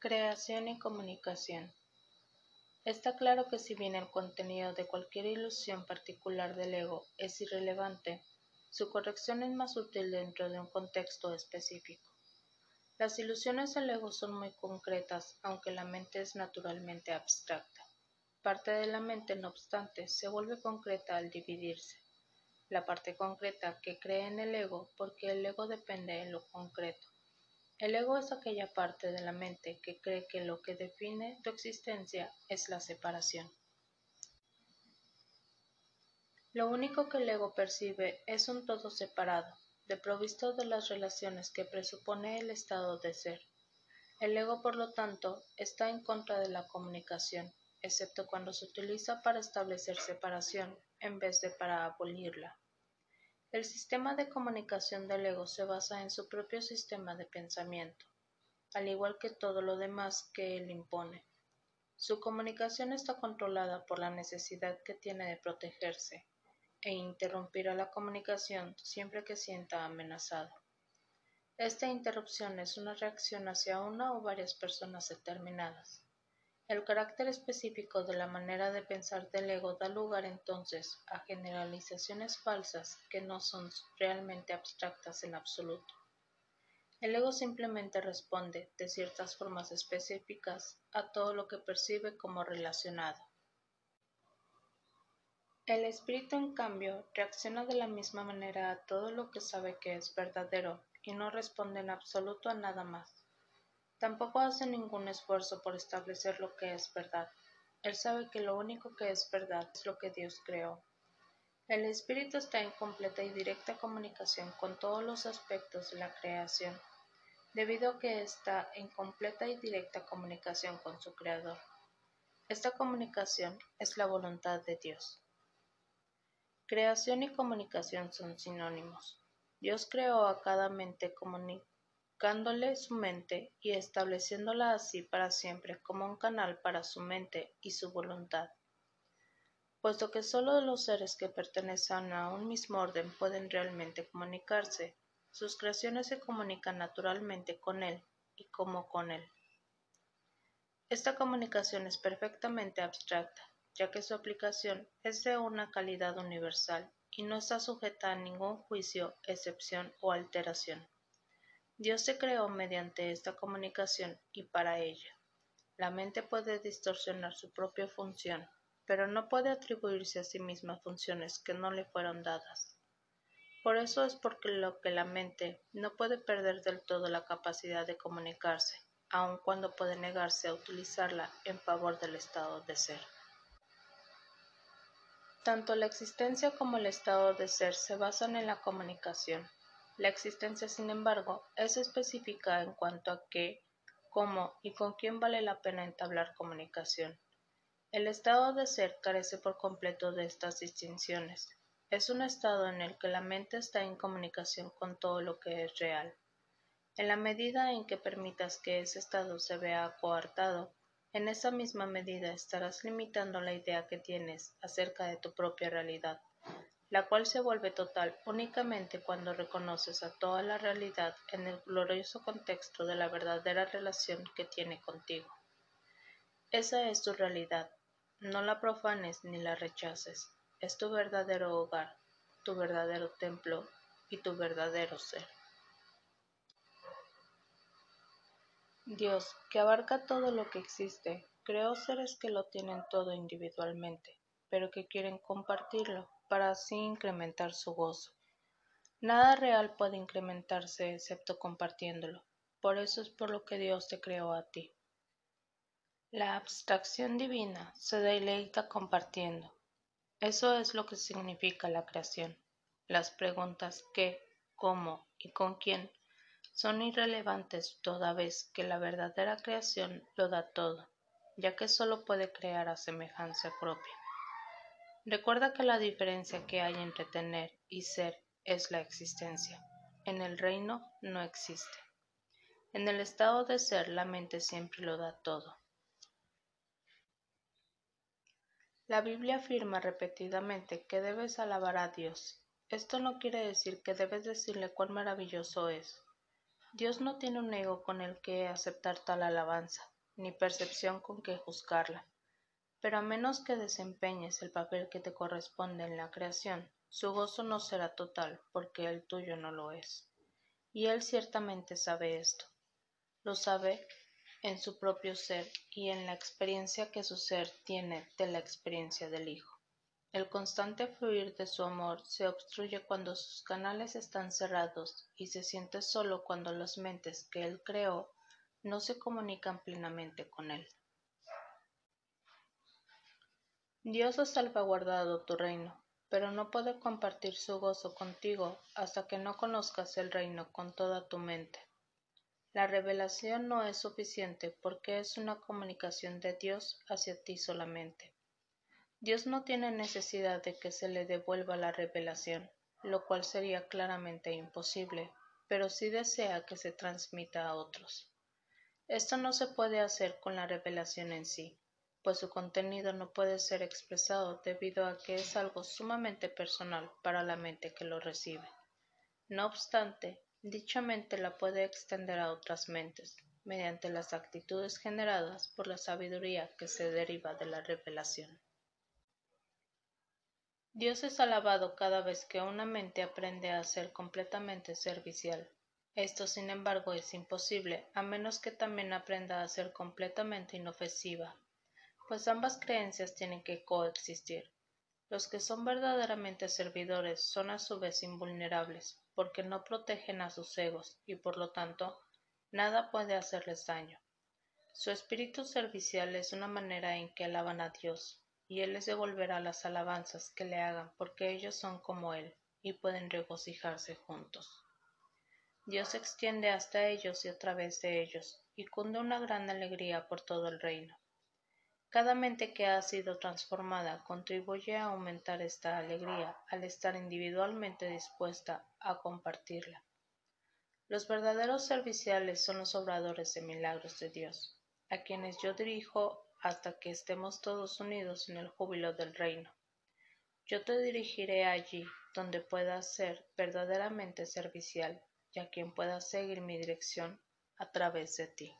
Creación y comunicación. Está claro que si bien el contenido de cualquier ilusión particular del ego es irrelevante, su corrección es más útil dentro de un contexto específico. Las ilusiones del ego son muy concretas, aunque la mente es naturalmente abstracta. Parte de la mente, no obstante, se vuelve concreta al dividirse. La parte concreta que cree en el ego porque el ego depende de lo concreto el ego es aquella parte de la mente que cree que lo que define tu existencia es la separación. Lo único que el ego percibe es un todo separado, provisto de las relaciones que presupone el estado de ser. El ego, por lo tanto, está en contra de la comunicación, excepto cuando se utiliza para establecer separación en vez de para abolirla. El sistema de comunicación del ego se basa en su propio sistema de pensamiento, al igual que todo lo demás que él impone. Su comunicación está controlada por la necesidad que tiene de protegerse e interrumpirá la comunicación siempre que sienta amenazado. Esta interrupción es una reacción hacia una o varias personas determinadas. El carácter específico de la manera de pensar del ego da lugar entonces a generalizaciones falsas que no son realmente abstractas en absoluto. El ego simplemente responde, de ciertas formas específicas, a todo lo que percibe como relacionado. El espíritu, en cambio, reacciona de la misma manera a todo lo que sabe que es verdadero y no responde en absoluto a nada más. Tampoco hace ningún esfuerzo por establecer lo que es verdad. Él sabe que lo único que es verdad es lo que Dios creó. El espíritu está en completa y directa comunicación con todos los aspectos de la creación, debido a que está en completa y directa comunicación con su creador. Esta comunicación es la voluntad de Dios. Creación y comunicación son sinónimos. Dios creó a cada mente comunicada educándole su mente y estableciéndola así para siempre como un canal para su mente y su voluntad. Puesto que sólo los seres que pertenecen a un mismo orden pueden realmente comunicarse, sus creaciones se comunican naturalmente con él y como con él. Esta comunicación es perfectamente abstracta, ya que su aplicación es de una calidad universal y no está sujeta a ningún juicio, excepción o alteración. Dios se creó mediante esta comunicación y para ella. La mente puede distorsionar su propia función, pero no puede atribuirse a sí misma funciones que no le fueron dadas. Por eso es porque lo que la mente no puede perder del todo la capacidad de comunicarse, aun cuando puede negarse a utilizarla en favor del estado de ser. Tanto la existencia como el estado de ser se basan en la comunicación. La existencia, sin embargo, es específica en cuanto a qué, cómo y con quién vale la pena entablar comunicación. El estado de ser carece por completo de estas distinciones. Es un estado en el que la mente está en comunicación con todo lo que es real. En la medida en que permitas que ese estado se vea coartado, en esa misma medida estarás limitando la idea que tienes acerca de tu propia realidad la cual se vuelve total únicamente cuando reconoces a toda la realidad en el glorioso contexto de la verdadera relación que tiene contigo. Esa es tu realidad, no la profanes ni la rechaces, es tu verdadero hogar, tu verdadero templo y tu verdadero ser. Dios, que abarca todo lo que existe, creó seres que lo tienen todo individualmente, pero que quieren compartirlo para así incrementar su gozo. Nada real puede incrementarse excepto compartiéndolo. Por eso es por lo que Dios te creó a ti. La abstracción divina se deleita compartiendo. Eso es lo que significa la creación. Las preguntas qué, cómo y con quién son irrelevantes toda vez que la verdadera creación lo da todo, ya que sólo puede crear a semejanza propia. Recuerda que la diferencia que hay entre tener y ser es la existencia. En el reino no existe. En el estado de ser la mente siempre lo da todo. La Biblia afirma repetidamente que debes alabar a Dios. Esto no quiere decir que debes decirle cuán maravilloso es. Dios no tiene un ego con el que aceptar tal alabanza, ni percepción con que juzgarla. Pero a menos que desempeñes el papel que te corresponde en la creación, su gozo no será total, porque el tuyo no lo es. Y él ciertamente sabe esto. Lo sabe en su propio ser y en la experiencia que su ser tiene de la experiencia del Hijo. El constante fluir de su amor se obstruye cuando sus canales están cerrados y se siente solo cuando las mentes que él creó no se comunican plenamente con él. Dios ha salvaguardado tu reino, pero no puede compartir su gozo contigo hasta que no conozcas el reino con toda tu mente. La revelación no es suficiente porque es una comunicación de Dios hacia ti solamente. Dios no tiene necesidad de que se le devuelva la revelación, lo cual sería claramente imposible, pero sí desea que se transmita a otros. Esto no se puede hacer con la revelación en sí, pues su contenido no puede ser expresado debido a que es algo sumamente personal para la mente que lo recibe. No obstante, dicha mente la puede extender a otras mentes, mediante las actitudes generadas por la sabiduría que se deriva de la revelación. Dios es alabado cada vez que una mente aprende a ser completamente servicial. Esto, sin embargo, es imposible a menos que también aprenda a ser completamente inofensiva, pues ambas creencias tienen que coexistir. Los que son verdaderamente servidores son a su vez invulnerables, porque no protegen a sus egos y por lo tanto nada puede hacerles daño. Su espíritu servicial es una manera en que alaban a Dios, y él les devolverá las alabanzas que le hagan, porque ellos son como él, y pueden regocijarse juntos. Dios se extiende hasta ellos y a través de ellos, y cunde una gran alegría por todo el reino. Cada mente que ha sido transformada contribuye a aumentar esta alegría al estar individualmente dispuesta a compartirla. Los verdaderos serviciales son los obradores de milagros de Dios, a quienes yo dirijo hasta que estemos todos unidos en el júbilo del reino. Yo te dirigiré allí donde puedas ser verdaderamente servicial y a quien pueda seguir mi dirección a través de ti.